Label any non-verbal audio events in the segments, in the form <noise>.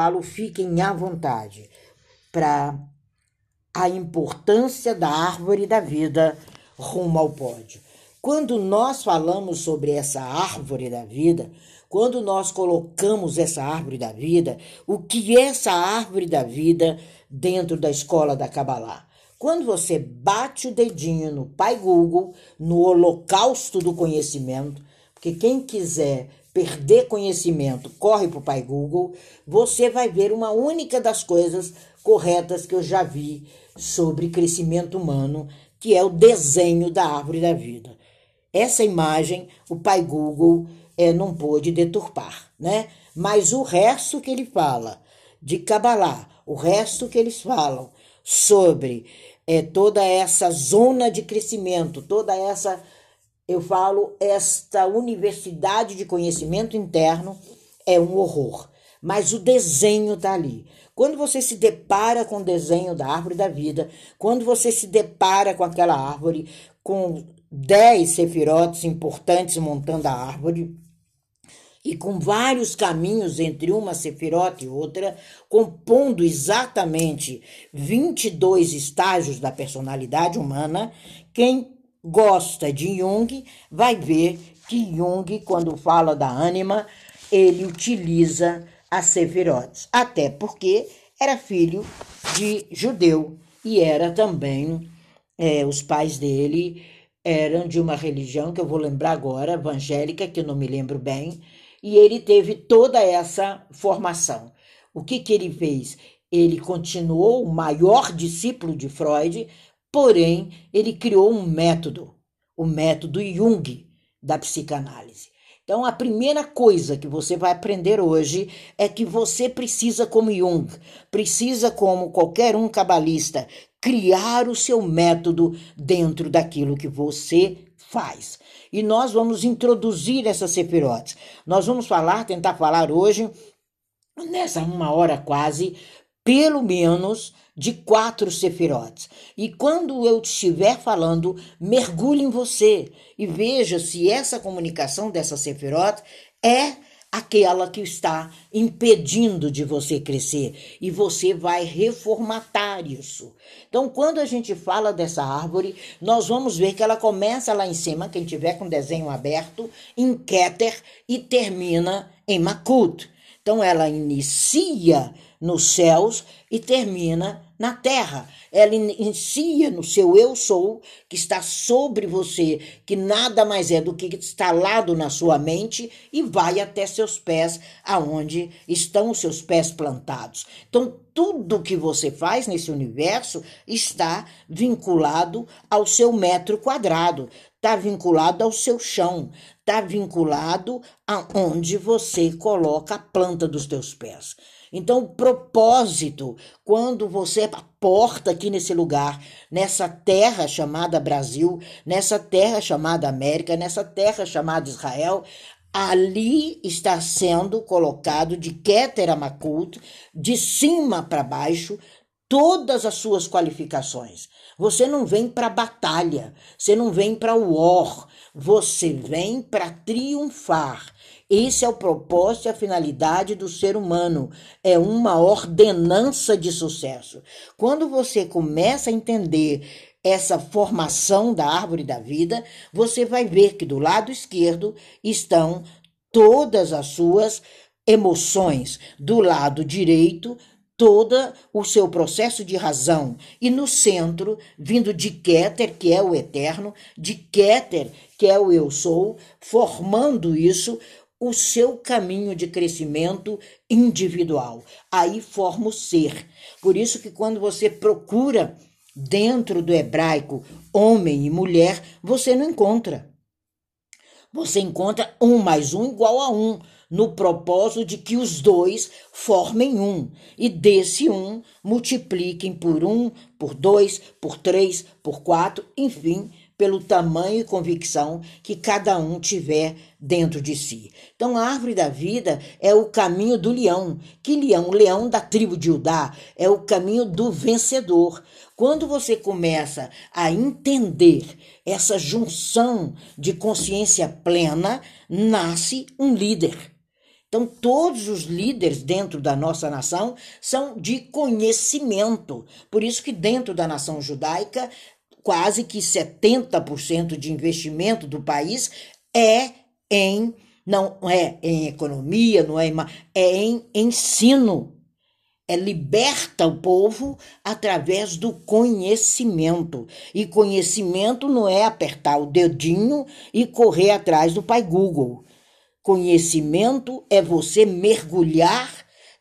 falo, fiquem à vontade para a importância da árvore da vida rumo ao pódio. Quando nós falamos sobre essa árvore da vida, quando nós colocamos essa árvore da vida, o que é essa árvore da vida dentro da escola da Kabbalah? Quando você bate o dedinho no Pai Google, no holocausto do conhecimento, porque quem quiser perder conhecimento, corre para o Pai Google, você vai ver uma única das coisas corretas que eu já vi sobre crescimento humano, que é o desenho da árvore da vida. Essa imagem o pai Google é, não pôde deturpar, né? Mas o resto que ele fala de Kabbalah, o resto que eles falam sobre é, toda essa zona de crescimento, toda essa, eu falo, esta universidade de conhecimento interno é um horror. Mas o desenho está ali. Quando você se depara com o desenho da árvore da vida, quando você se depara com aquela árvore, com dez sefirotes importantes montando a árvore, e com vários caminhos entre uma sefirote e outra, compondo exatamente 22 estágios da personalidade humana, quem gosta de Jung vai ver que Jung, quando fala da ânima, ele utiliza as sefirotes, até porque era filho de judeu e era também, é, os pais dele eram de uma religião que eu vou lembrar agora, evangélica, que eu não me lembro bem, e ele teve toda essa formação. O que, que ele fez? Ele continuou o maior discípulo de Freud, porém, ele criou um método, o método Jung da psicanálise. Então, a primeira coisa que você vai aprender hoje é que você precisa, como Jung, precisa, como qualquer um cabalista, criar o seu método dentro daquilo que você faz. E nós vamos introduzir essas sefirotes. Nós vamos falar, tentar falar hoje, nessa uma hora quase, pelo menos de quatro sefirotes. E quando eu estiver falando, mergulhe em você e veja se essa comunicação dessa sefirote é aquela que está impedindo de você crescer e você vai reformatar isso. Então, quando a gente fala dessa árvore, nós vamos ver que ela começa lá em cima, quem tiver com desenho aberto, em Keter e termina em Makut. Então, ela inicia nos céus e termina na terra. Ela inicia no seu eu sou, que está sobre você, que nada mais é do que instalado na sua mente e vai até seus pés, aonde estão os seus pés plantados. Então, tudo que você faz nesse universo está vinculado ao seu metro quadrado, está vinculado ao seu chão, está vinculado aonde você coloca a planta dos teus pés. Então, o propósito, quando você aporta aqui nesse lugar, nessa terra chamada Brasil, nessa terra chamada América, nessa terra chamada Israel, ali está sendo colocado de Keter Amakut, de cima para baixo, todas as suas qualificações. Você não vem para batalha, você não vem para war, você vem para triunfar. Esse é o propósito e a finalidade do ser humano. É uma ordenança de sucesso. Quando você começa a entender essa formação da árvore da vida, você vai ver que do lado esquerdo estão todas as suas emoções, do lado direito todo o seu processo de razão e no centro, vindo de Keter, que é o eterno, de Keter, que é o eu sou, formando isso, o seu caminho de crescimento individual. Aí forma o ser. Por isso que quando você procura dentro do hebraico homem e mulher, você não encontra. Você encontra um mais um igual a um, no propósito de que os dois formem um, e desse um multipliquem por um, por dois, por três, por quatro, enfim, pelo tamanho e convicção que cada um tiver dentro de si. Então, a árvore da vida é o caminho do leão. Que leão? O leão da tribo de Judá é o caminho do vencedor. Quando você começa a entender essa junção de consciência plena, nasce um líder. Então, todos os líderes dentro da nossa nação são de conhecimento. Por isso que dentro da nação judaica, quase que 70% de investimento do país é em não é em economia, não é em, é em ensino. É liberta o povo através do conhecimento. E conhecimento não é apertar o dedinho e correr atrás do pai Google. Conhecimento é você mergulhar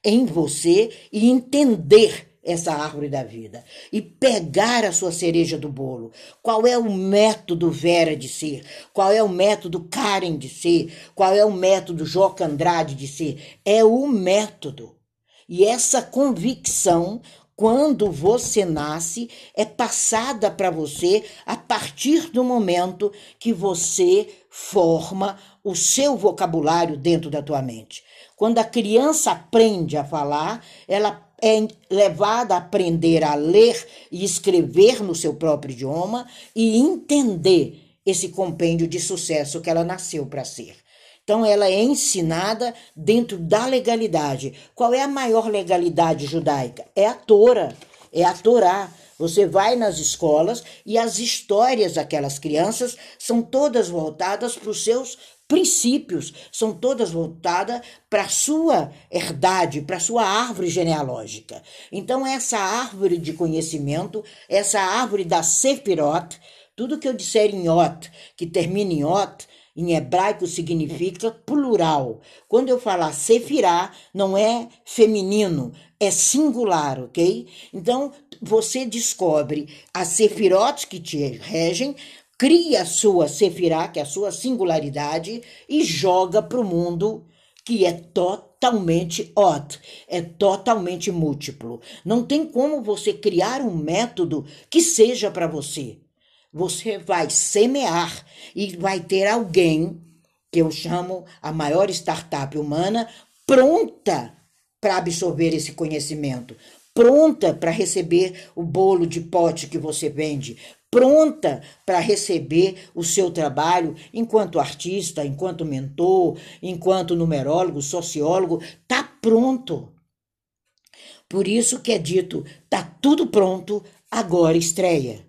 em você e entender essa árvore da vida e pegar a sua cereja do bolo. Qual é o método Vera de ser? Qual é o método Karen de ser? Qual é o método Joca Andrade de ser? É o método. E essa convicção, quando você nasce, é passada para você a partir do momento que você forma o seu vocabulário dentro da tua mente. Quando a criança aprende a falar, ela é levada a aprender a ler e escrever no seu próprio idioma e entender esse compêndio de sucesso que ela nasceu para ser. Então, ela é ensinada dentro da legalidade. Qual é a maior legalidade judaica? É a Tora, é a Torá. Você vai nas escolas e as histórias daquelas crianças são todas voltadas para os seus princípios, são todas voltadas para a sua herdade, para a sua árvore genealógica. Então, essa árvore de conhecimento, essa árvore da Sefirot, tudo que eu disser em Ot, que termina em Ot, em hebraico significa plural. Quando eu falar sefirá, não é feminino, é singular, ok? Então, você descobre as sefirotes que te regem, cria a sua sefirá, que é a sua singularidade, e joga para o mundo que é totalmente odd, é totalmente múltiplo. Não tem como você criar um método que seja para você. Você vai semear e vai ter alguém que eu chamo a maior startup humana pronta para absorver esse conhecimento, pronta para receber o bolo de pote que você vende, pronta para receber o seu trabalho enquanto artista, enquanto mentor, enquanto numerólogo, sociólogo, tá pronto. Por isso que é dito, tá tudo pronto, agora estreia.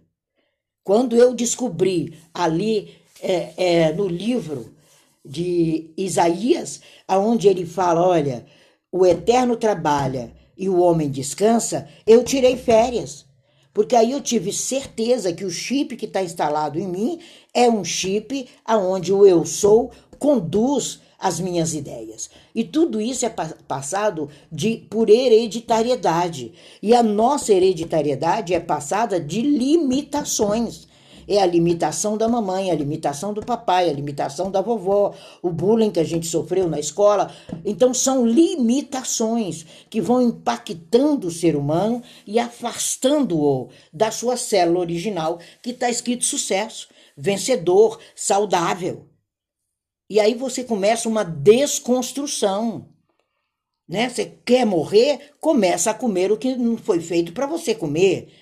Quando eu descobri ali é, é, no livro de Isaías, aonde ele fala, olha, o eterno trabalha e o homem descansa, eu tirei férias. Porque aí eu tive certeza que o chip que está instalado em mim é um chip aonde o eu sou conduz as minhas ideias. E tudo isso é passado de por hereditariedade. E a nossa hereditariedade é passada de limitações. É a limitação da mamãe, a limitação do papai, a limitação da vovó, o bullying que a gente sofreu na escola. Então, são limitações que vão impactando o ser humano e afastando-o da sua célula original, que está escrito sucesso, vencedor, saudável. E aí você começa uma desconstrução. Né? Você quer morrer, começa a comer o que não foi feito para você comer.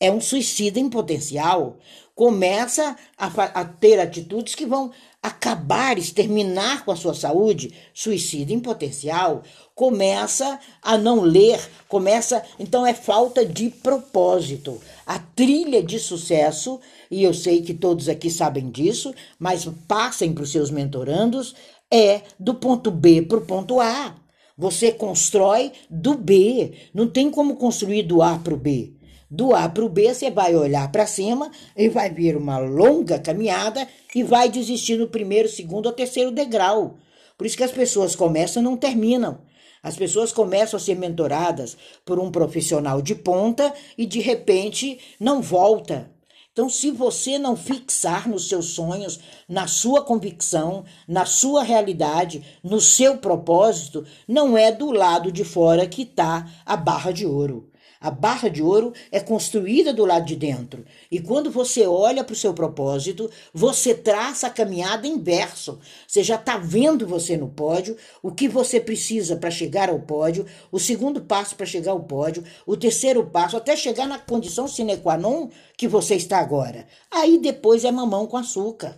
É um suicida em potencial começa a, a, ter atitudes que vão acabar, exterminar com a sua saúde, suicídio em potencial, começa a não ler, começa, então é falta de propósito. A trilha de sucesso, e eu sei que todos aqui sabem disso, mas passem para os seus mentorandos, é do ponto B para o ponto A. Você constrói do B, não tem como construir do A para o B. Do A para o B, você vai olhar para cima e vai ver uma longa caminhada e vai desistir no primeiro, segundo ou terceiro degrau. Por isso que as pessoas começam e não terminam. As pessoas começam a ser mentoradas por um profissional de ponta e de repente não volta. Então, se você não fixar nos seus sonhos, na sua convicção, na sua realidade, no seu propósito, não é do lado de fora que está a barra de ouro. A barra de ouro é construída do lado de dentro. E quando você olha para o seu propósito, você traça a caminhada inverso. Você já está vendo você no pódio, o que você precisa para chegar ao pódio, o segundo passo para chegar ao pódio, o terceiro passo, até chegar na condição sine qua non que você está agora. Aí depois é mamão com açúcar.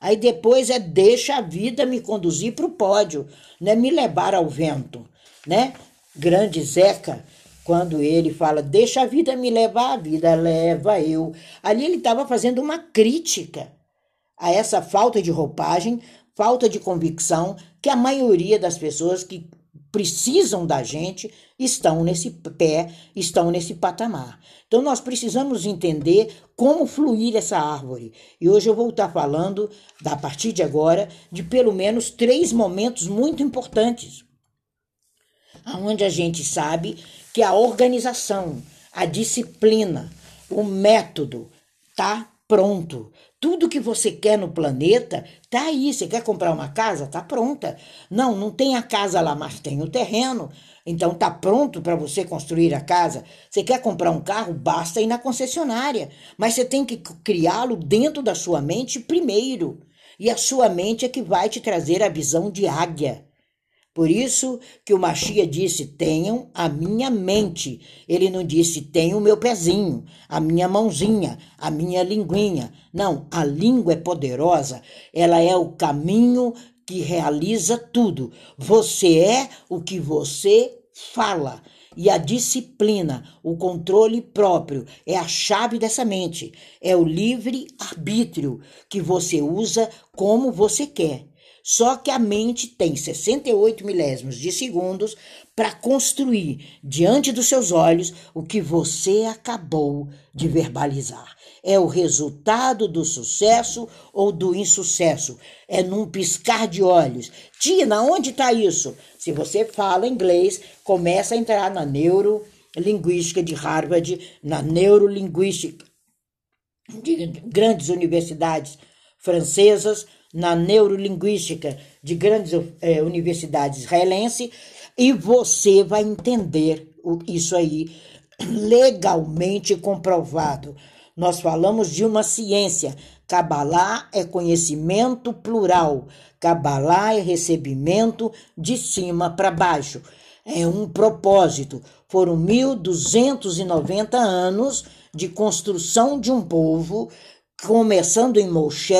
Aí depois é deixa a vida me conduzir para o pódio, não é me levar ao vento, né? Grande Zeca, quando ele fala deixa a vida me levar, a vida leva eu. Ali ele estava fazendo uma crítica a essa falta de roupagem, falta de convicção que a maioria das pessoas que precisam da gente estão nesse pé, estão nesse patamar. Então nós precisamos entender como fluir essa árvore. E hoje eu vou estar falando, a partir de agora, de pelo menos três momentos muito importantes, onde a gente sabe que a organização, a disciplina, o método tá pronto. Tudo que você quer no planeta tá aí. Você quer comprar uma casa? Tá pronta. Não, não tem a casa lá, mas tem o terreno. Então tá pronto para você construir a casa. Você quer comprar um carro? Basta ir na concessionária. Mas você tem que criá-lo dentro da sua mente primeiro. E a sua mente é que vai te trazer a visão de águia. Por isso que o Machia disse: tenham a minha mente. Ele não disse: tenham o meu pezinho, a minha mãozinha, a minha linguinha. Não, a língua é poderosa, ela é o caminho que realiza tudo. Você é o que você fala. E a disciplina, o controle próprio, é a chave dessa mente. É o livre arbítrio que você usa como você quer. Só que a mente tem 68 milésimos de segundos para construir diante dos seus olhos o que você acabou de verbalizar. É o resultado do sucesso ou do insucesso. É num piscar de olhos. Tina, onde está isso? Se você fala inglês, começa a entrar na neurolinguística de Harvard, na neurolinguística de grandes universidades francesas, na neurolinguística de grandes é, universidades israelenses e você vai entender isso aí <clears throat> legalmente comprovado. Nós falamos de uma ciência. Kabbalah é conhecimento plural. Kabbalah é recebimento de cima para baixo. É um propósito. Foram 1290 anos de construção de um povo, começando em Moshe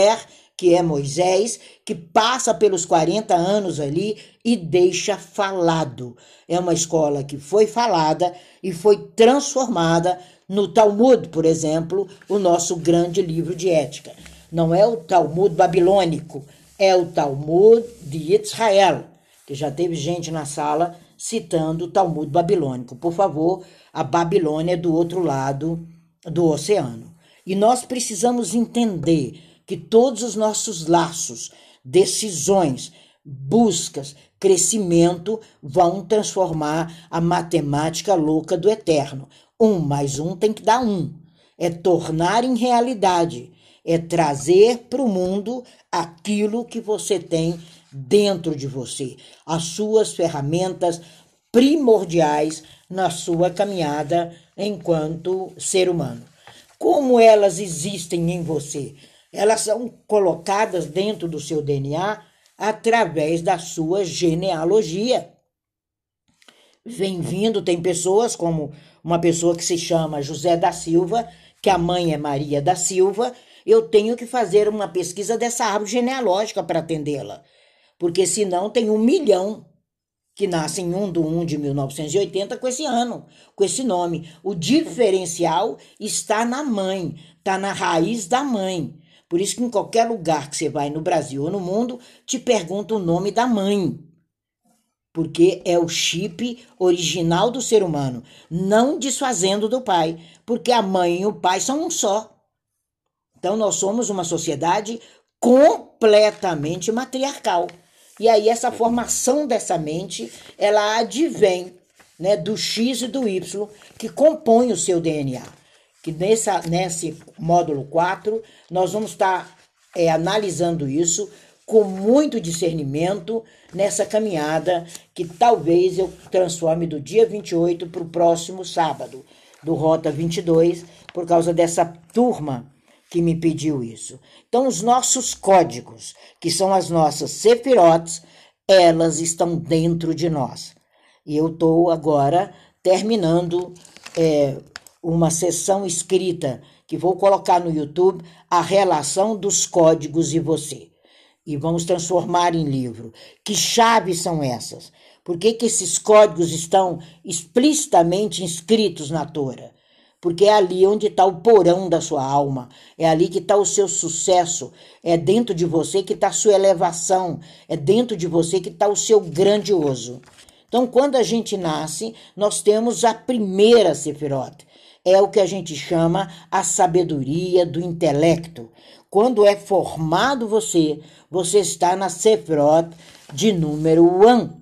que é Moisés, que passa pelos 40 anos ali e deixa falado. É uma escola que foi falada e foi transformada no Talmud, por exemplo, o nosso grande livro de ética. Não é o Talmud babilônico, é o Talmud de Israel, que já teve gente na sala citando o Talmud babilônico. Por favor, a Babilônia é do outro lado do oceano. E nós precisamos entender que todos os nossos laços, decisões, buscas, crescimento vão transformar a matemática louca do eterno. Um mais um tem que dar um. É tornar em realidade, é trazer para o mundo aquilo que você tem dentro de você, as suas ferramentas primordiais na sua caminhada enquanto ser humano. Como elas existem em você? Elas são colocadas dentro do seu DNA através da sua genealogia. Vem vindo, tem pessoas como uma pessoa que se chama José da Silva, que a mãe é Maria da Silva, eu tenho que fazer uma pesquisa dessa árvore genealógica para atendê-la. Porque senão tem um milhão que nasce em 1 de 1 de 1980 com esse ano, com esse nome. O diferencial está na mãe, está na raiz da mãe. Por isso que em qualquer lugar que você vai no Brasil ou no mundo, te pergunta o nome da mãe. Porque é o chip original do ser humano, não desfazendo do pai, porque a mãe e o pai são um só. Então nós somos uma sociedade completamente matriarcal. E aí essa formação dessa mente, ela advém, né, do X e do Y que compõem o seu DNA que nessa, nesse módulo 4 nós vamos estar é, analisando isso com muito discernimento nessa caminhada que talvez eu transforme do dia 28 para o próximo sábado, do Rota 22, por causa dessa turma que me pediu isso. Então, os nossos códigos, que são as nossas sefirotes, elas estão dentro de nós. E eu estou agora terminando é, uma sessão escrita que vou colocar no YouTube, a relação dos códigos e você. e vamos transformar em livro. Que chaves são essas? Por que, que esses códigos estão explicitamente inscritos na Torá? Porque é ali onde está o porão da sua alma, é ali que está o seu sucesso, é dentro de você que está a sua elevação, é dentro de você que está o seu grandioso. Então, quando a gente nasce, nós temos a primeira Sefirot. É o que a gente chama a sabedoria do intelecto. Quando é formado você, você está na Sefirot de número 1.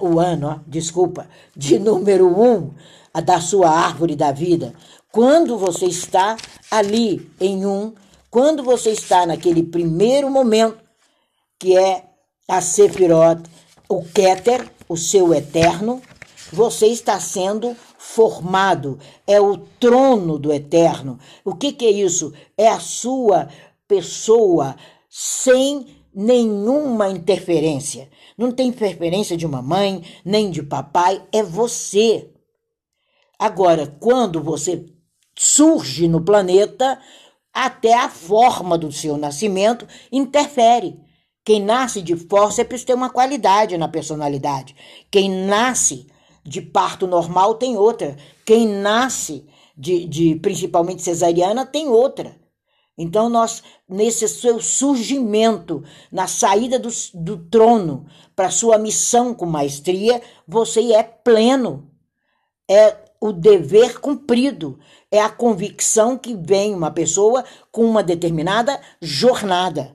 O ano, desculpa, de número 1 a da sua árvore da vida. Quando você está ali em um, quando você está naquele primeiro momento, que é a Sefirot, o Keter, o seu eterno, você está sendo formado, é o trono do eterno. O que, que é isso? É a sua pessoa sem nenhuma interferência. Não tem interferência de mamãe, nem de papai, é você. Agora, quando você surge no planeta, até a forma do seu nascimento interfere. Quem nasce de fórceps tem uma qualidade na personalidade. Quem nasce de parto normal tem outra. Quem nasce de, de principalmente cesariana tem outra. Então, nós, nesse seu surgimento, na saída do, do trono para sua missão com maestria, você é pleno. É o dever cumprido. É a convicção que vem uma pessoa com uma determinada jornada.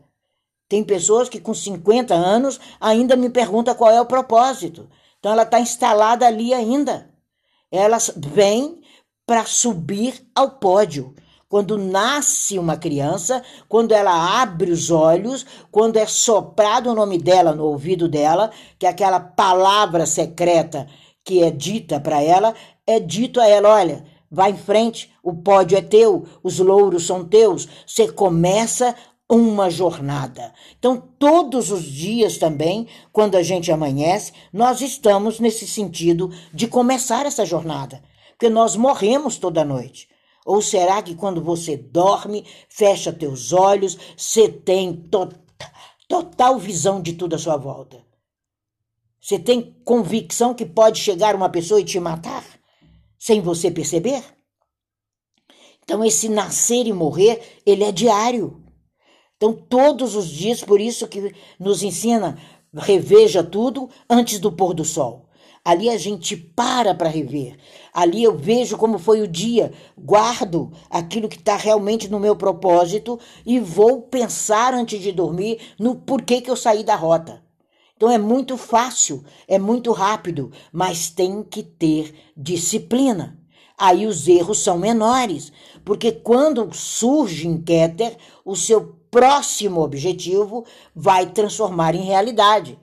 Tem pessoas que com 50 anos ainda me perguntam qual é o propósito. Então ela está instalada ali ainda. Ela vem para subir ao pódio. Quando nasce uma criança, quando ela abre os olhos, quando é soprado o nome dela no ouvido dela, que é aquela palavra secreta que é dita para ela, é dito a ela: olha, vai em frente, o pódio é teu, os louros são teus. Você começa uma jornada. Então, todos os dias também, quando a gente amanhece, nós estamos nesse sentido de começar essa jornada, porque nós morremos toda noite. Ou será que quando você dorme, fecha teus olhos, você tem to total visão de tudo à sua volta? Você tem convicção que pode chegar uma pessoa e te matar sem você perceber? Então, esse nascer e morrer, ele é diário. Então, todos os dias, por isso que nos ensina, reveja tudo antes do pôr do sol. Ali a gente para para rever. Ali eu vejo como foi o dia, guardo aquilo que está realmente no meu propósito e vou pensar antes de dormir no porquê que eu saí da rota. Então é muito fácil, é muito rápido, mas tem que ter disciplina. Aí os erros são menores, porque quando surge em Keter, o seu próximo objetivo vai transformar em realidade,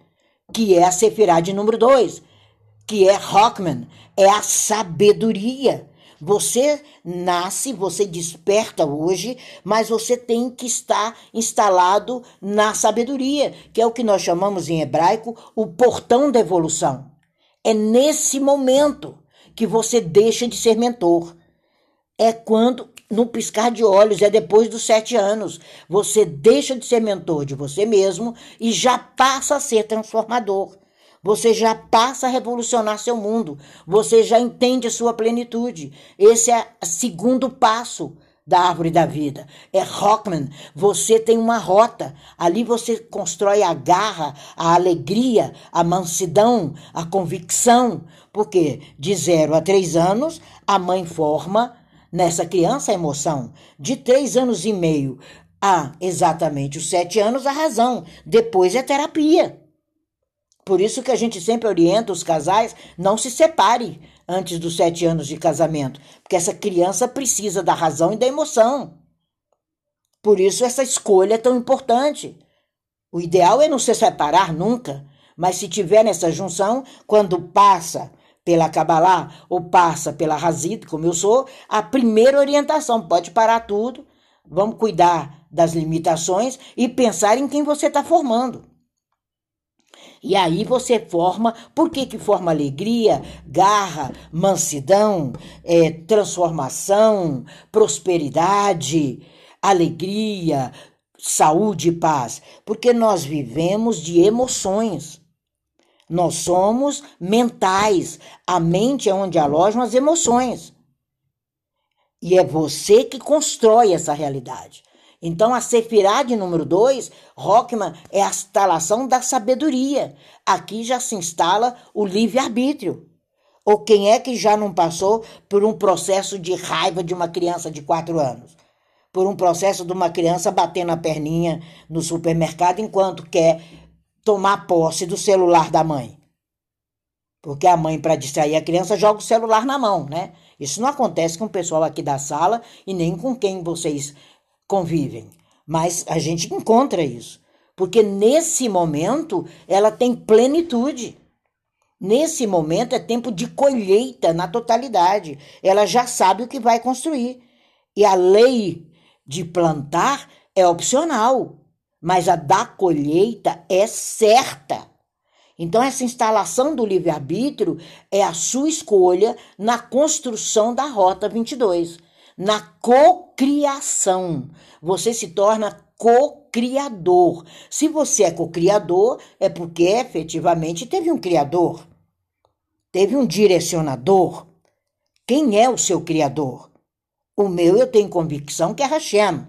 que é a Sefirah de número 2, que é Rockman, é a sabedoria. Você nasce, você desperta hoje, mas você tem que estar instalado na sabedoria, que é o que nós chamamos em hebraico o portão da evolução. É nesse momento que você deixa de ser mentor. É quando no piscar de olhos, é depois dos sete anos. Você deixa de ser mentor de você mesmo e já passa a ser transformador. Você já passa a revolucionar seu mundo. Você já entende a sua plenitude. Esse é o segundo passo da árvore da vida. É Rockman. Você tem uma rota. Ali você constrói a garra, a alegria, a mansidão, a convicção. Porque de zero a três anos, a mãe forma nessa criança a emoção. De três anos e meio a exatamente os sete anos, a razão. Depois é terapia. Por isso que a gente sempre orienta os casais não se separe antes dos sete anos de casamento, porque essa criança precisa da razão e da emoção. Por isso essa escolha é tão importante. O ideal é não se separar nunca, mas se tiver nessa junção, quando passa pela Kabbalah ou passa pela Hazid, como eu sou, a primeira orientação pode parar tudo, vamos cuidar das limitações e pensar em quem você está formando. E aí você forma, por que, que forma alegria, garra, mansidão, é, transformação, prosperidade, alegria, saúde e paz? Porque nós vivemos de emoções. Nós somos mentais. A mente é onde alojam as emoções. E é você que constrói essa realidade. Então, a Sefirá de número 2, Rockman, é a instalação da sabedoria. Aqui já se instala o livre-arbítrio. Ou quem é que já não passou por um processo de raiva de uma criança de 4 anos? Por um processo de uma criança batendo a perninha no supermercado enquanto quer tomar posse do celular da mãe. Porque a mãe, para distrair a criança, joga o celular na mão, né? Isso não acontece com o pessoal aqui da sala e nem com quem vocês convivem. Mas a gente encontra isso. Porque nesse momento ela tem plenitude. Nesse momento é tempo de colheita na totalidade. Ela já sabe o que vai construir. E a lei de plantar é opcional, mas a da colheita é certa. Então, essa instalação do livre-arbítrio é a sua escolha na construção da Rota 22, na cocriação. Você se torna co-criador. Se você é co-criador, é porque efetivamente teve um criador, teve um direcionador. Quem é o seu criador? O meu eu tenho convicção que é Hashem,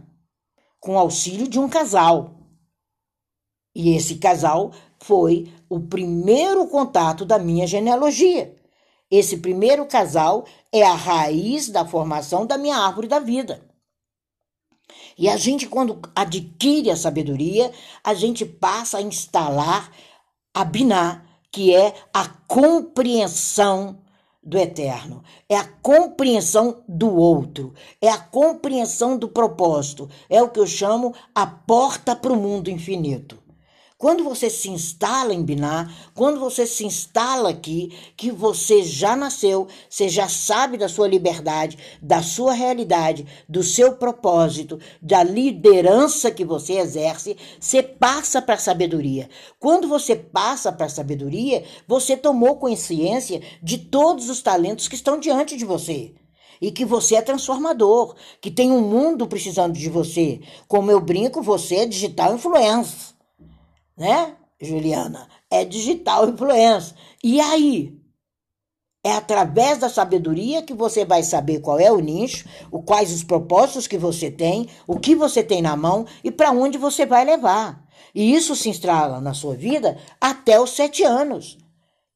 com auxílio de um casal. E esse casal foi o primeiro contato da minha genealogia. Esse primeiro casal é a raiz da formação da minha árvore da vida. E a gente, quando adquire a sabedoria, a gente passa a instalar a Biná, que é a compreensão do eterno, é a compreensão do outro, é a compreensão do propósito, é o que eu chamo a porta para o mundo infinito. Quando você se instala em Biná, quando você se instala aqui, que você já nasceu, você já sabe da sua liberdade, da sua realidade, do seu propósito, da liderança que você exerce, você passa para a sabedoria. Quando você passa para a sabedoria, você tomou consciência de todos os talentos que estão diante de você e que você é transformador, que tem um mundo precisando de você. Como eu brinco, você é digital influencer né, Juliana? É digital influência. E aí? É através da sabedoria que você vai saber qual é o nicho, o, quais os propósitos que você tem, o que você tem na mão e para onde você vai levar. E isso se instala na sua vida até os sete anos.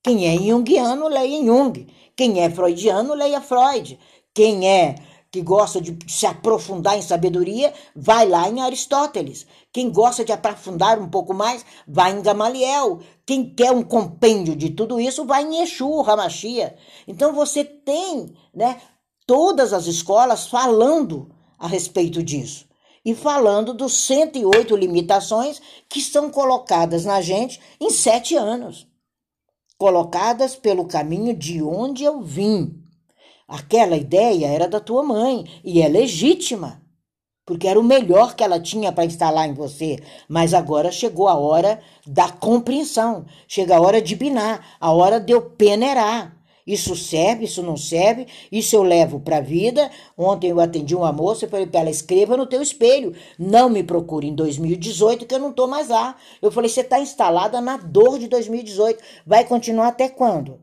Quem é junguiano, leia Jung. Quem é freudiano, leia Freud. Quem é que gosta de se aprofundar em sabedoria, vai lá em Aristóteles. Quem gosta de aprofundar um pouco mais, vai em Gamaliel. Quem quer um compêndio de tudo isso, vai em Exu, Ramachia. Então você tem, né, todas as escolas falando a respeito disso. E falando dos 108 limitações que estão colocadas na gente em sete anos. Colocadas pelo caminho de onde eu vim. Aquela ideia era da tua mãe e é legítima, porque era o melhor que ela tinha para instalar em você. Mas agora chegou a hora da compreensão, chega a hora de binar, a hora de eu peneirar. Isso serve, isso não serve, isso eu levo para a vida. Ontem eu atendi uma moça e falei para ela: escreva no teu espelho. Não me procure em 2018, que eu não estou mais lá. Eu falei: você está instalada na dor de 2018. Vai continuar até quando?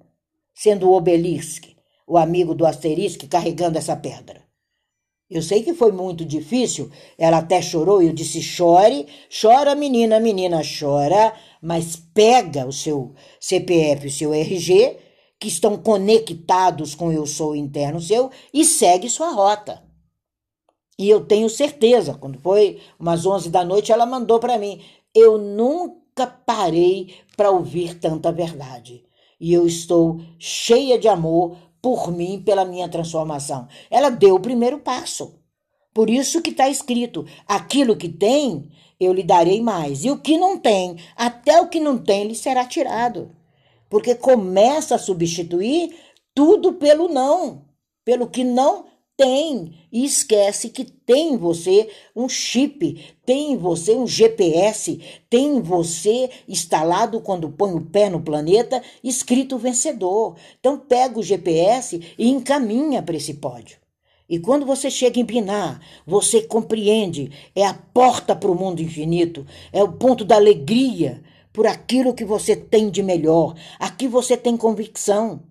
Sendo o obelisco o amigo do asterisco carregando essa pedra. Eu sei que foi muito difícil, ela até chorou e eu disse: chore, chora, menina, menina, chora, mas pega o seu CPF, o seu RG, que estão conectados com eu sou interno seu, e segue sua rota. E eu tenho certeza, quando foi umas 11 da noite, ela mandou para mim: eu nunca parei para ouvir tanta verdade. E eu estou cheia de amor por mim, pela minha transformação. Ela deu o primeiro passo. Por isso que está escrito: aquilo que tem, eu lhe darei mais. E o que não tem, até o que não tem, lhe será tirado. Porque começa a substituir tudo pelo não, pelo que não tem e esquece que tem em você um chip, tem em você um GPS, tem em você instalado quando põe o pé no planeta escrito vencedor. Então pega o GPS e encaminha para esse pódio. E quando você chega em Pinar, você compreende, é a porta para o mundo infinito, é o ponto da alegria por aquilo que você tem de melhor. Aqui você tem convicção.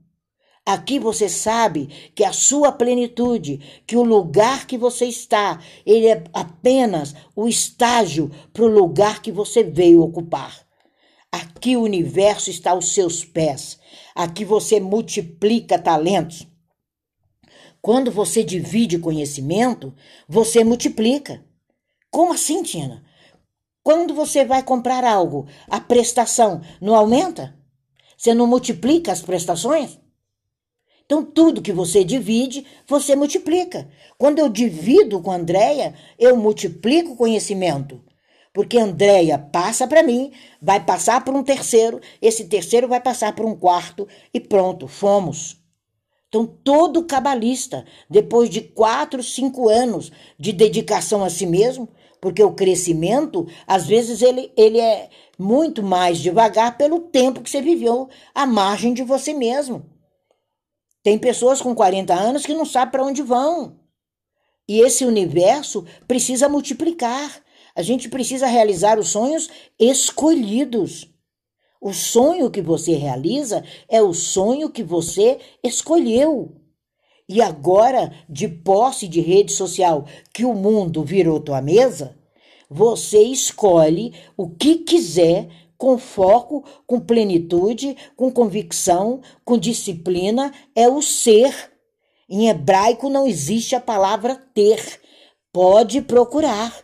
Aqui você sabe que a sua plenitude, que o lugar que você está, ele é apenas o estágio para o lugar que você veio ocupar. Aqui o universo está aos seus pés. Aqui você multiplica talentos. Quando você divide conhecimento, você multiplica. Como assim, Tina? Quando você vai comprar algo, a prestação não aumenta? Você não multiplica as prestações? Então, tudo que você divide, você multiplica. Quando eu divido com a Andréia, eu multiplico o conhecimento. Porque a Andréia passa para mim, vai passar para um terceiro, esse terceiro vai passar para um quarto e pronto, fomos. Então, todo cabalista, depois de quatro, cinco anos de dedicação a si mesmo, porque o crescimento, às vezes, ele, ele é muito mais devagar pelo tempo que você viveu à margem de você mesmo. Tem pessoas com 40 anos que não sabem para onde vão. E esse universo precisa multiplicar. A gente precisa realizar os sonhos escolhidos. O sonho que você realiza é o sonho que você escolheu. E agora, de posse de rede social, que o mundo virou tua mesa, você escolhe o que quiser com foco, com plenitude, com convicção, com disciplina, é o ser. Em hebraico não existe a palavra ter. Pode procurar.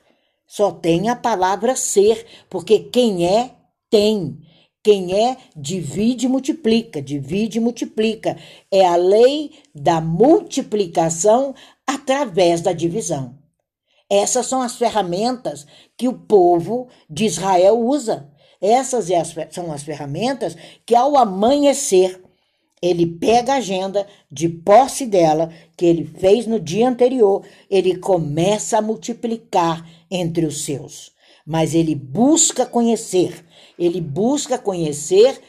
Só tem a palavra ser, porque quem é, tem. Quem é, divide e multiplica, divide e multiplica. É a lei da multiplicação através da divisão. Essas são as ferramentas que o povo de Israel usa. Essas são as ferramentas que, ao amanhecer, ele pega a agenda de posse dela, que ele fez no dia anterior, ele começa a multiplicar entre os seus. Mas ele busca conhecer, ele busca conhecer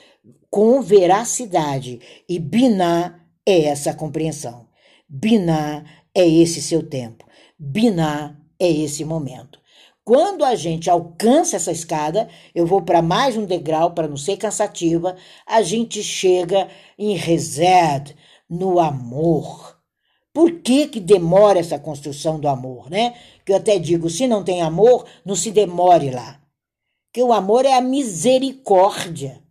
com veracidade. E Biná é essa compreensão. Biná é esse seu tempo. Biná é esse momento. Quando a gente alcança essa escada, eu vou para mais um degrau para não ser cansativa, a gente chega em reset, no amor. Por que, que demora essa construção do amor, né? Que eu até digo, se não tem amor, não se demore lá. Que o amor é a misericórdia.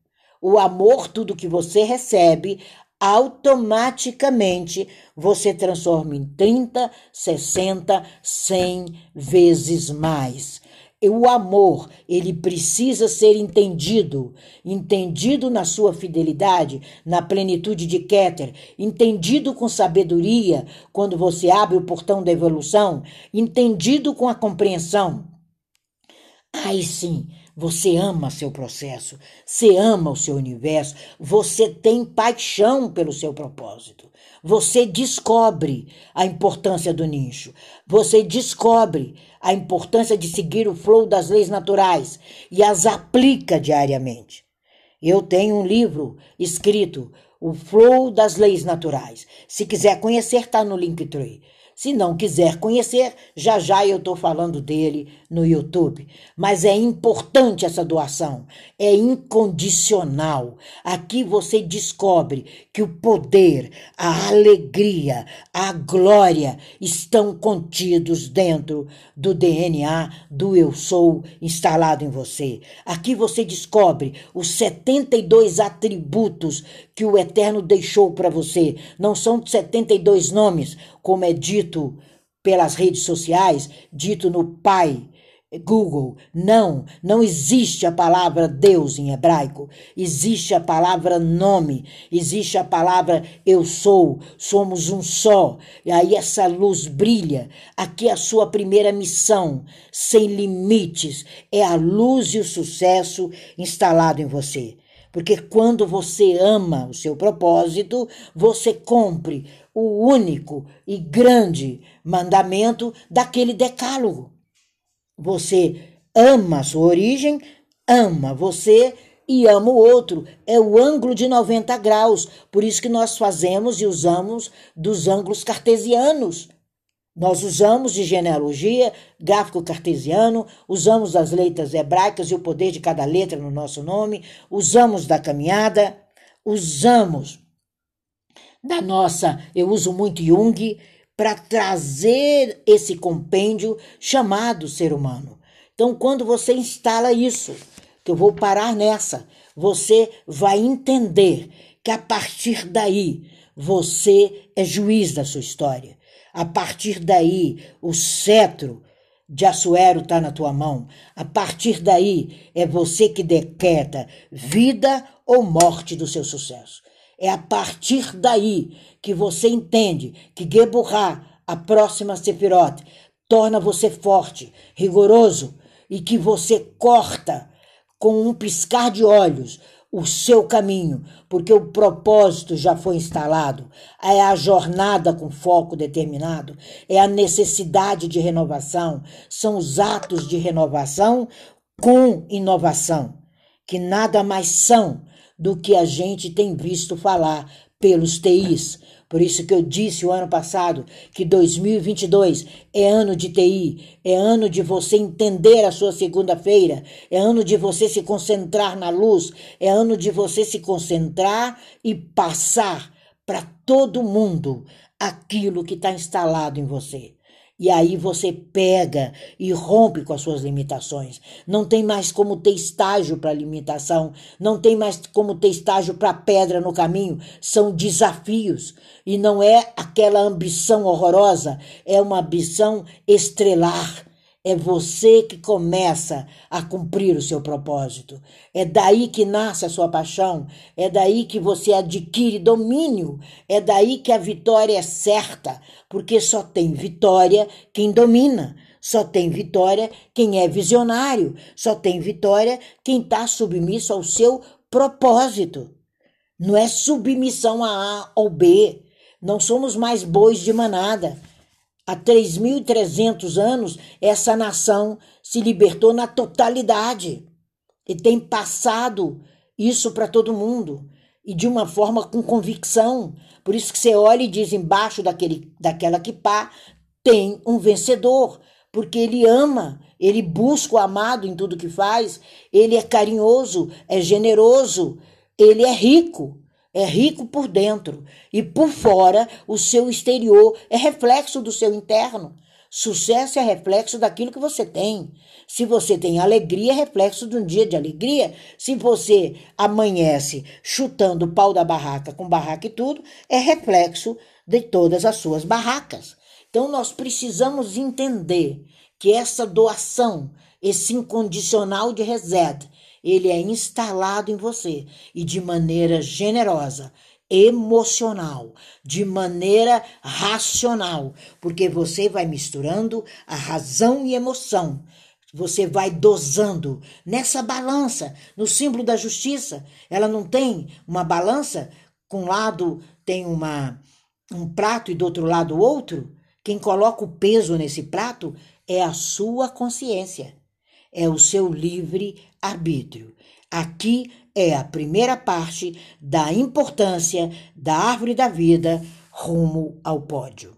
O amor, tudo que você recebe, automaticamente você transforma em 30, 60, 100 vezes mais. O amor, ele precisa ser entendido, entendido na sua fidelidade, na plenitude de Keter, entendido com sabedoria, quando você abre o portão da evolução, entendido com a compreensão. Aí sim, você ama seu processo, você ama o seu universo, você tem paixão pelo seu propósito. Você descobre a importância do nicho. Você descobre a importância de seguir o flow das leis naturais e as aplica diariamente. Eu tenho um livro escrito O Flow das Leis Naturais. Se quiser conhecer, está no Linktree. Se não quiser conhecer, já já eu estou falando dele no YouTube. Mas é importante essa doação, é incondicional. Aqui você descobre que o poder, a alegria, a glória estão contidos dentro do DNA do Eu Sou instalado em você. Aqui você descobre os 72 atributos que o Eterno deixou para você. Não são 72 nomes, como é dito pelas redes sociais, dito no Pai, Google. Não, não existe a palavra Deus em hebraico. Existe a palavra nome, existe a palavra eu sou, somos um só. E aí essa luz brilha. Aqui é a sua primeira missão, sem limites, é a luz e o sucesso instalado em você. Porque quando você ama o seu propósito, você cumpre o único e grande mandamento daquele decálogo. Você ama a sua origem, ama você e ama o outro. É o ângulo de 90 graus. Por isso que nós fazemos e usamos dos ângulos cartesianos. Nós usamos de genealogia, gráfico cartesiano, usamos as letras hebraicas e o poder de cada letra no nosso nome, usamos da caminhada, usamos da nossa, eu uso muito Jung, para trazer esse compêndio chamado ser humano. Então, quando você instala isso, que eu vou parar nessa, você vai entender que a partir daí você é juiz da sua história. A partir daí, o cetro de Assuero está na tua mão. A partir daí, é você que decreta vida ou morte do seu sucesso. É a partir daí que você entende que Geburá, a próxima Sefirot, torna você forte, rigoroso e que você corta com um piscar de olhos o seu caminho, porque o propósito já foi instalado, é a jornada com foco determinado, é a necessidade de renovação, são os atos de renovação com inovação, que nada mais são do que a gente tem visto falar pelos TIs, por isso que eu disse o ano passado que 2022 é ano de TI, é ano de você entender a sua segunda-feira, é ano de você se concentrar na luz, é ano de você se concentrar e passar para todo mundo aquilo que está instalado em você. E aí você pega e rompe com as suas limitações. Não tem mais como ter estágio para limitação, não tem mais como ter estágio para pedra no caminho. São desafios. E não é aquela ambição horrorosa, é uma ambição estrelar é você que começa a cumprir o seu propósito. É daí que nasce a sua paixão. É daí que você adquire domínio. É daí que a vitória é certa. Porque só tem vitória quem domina. Só tem vitória quem é visionário. Só tem vitória quem está submisso ao seu propósito. Não é submissão a A ou B. Não somos mais bois de manada. Há 3.300 anos, essa nação se libertou na totalidade e tem passado isso para todo mundo e de uma forma com convicção. Por isso que você olha e diz embaixo daquele, daquela pá tem um vencedor, porque ele ama, ele busca o amado em tudo que faz, ele é carinhoso, é generoso, ele é rico é rico por dentro e por fora, o seu exterior é reflexo do seu interno. Sucesso é reflexo daquilo que você tem. Se você tem alegria, é reflexo de um dia de alegria. Se você amanhece chutando o pau da barraca com barraca e tudo, é reflexo de todas as suas barracas. Então nós precisamos entender que essa doação, esse incondicional de reset, ele é instalado em você e de maneira generosa, emocional, de maneira racional, porque você vai misturando a razão e emoção. Você vai dosando nessa balança, no símbolo da justiça. Ela não tem uma balança, com um lado tem uma um prato e do outro lado outro. Quem coloca o peso nesse prato é a sua consciência, é o seu livre arbítrio. Aqui é a primeira parte da importância da árvore da vida rumo ao pódio.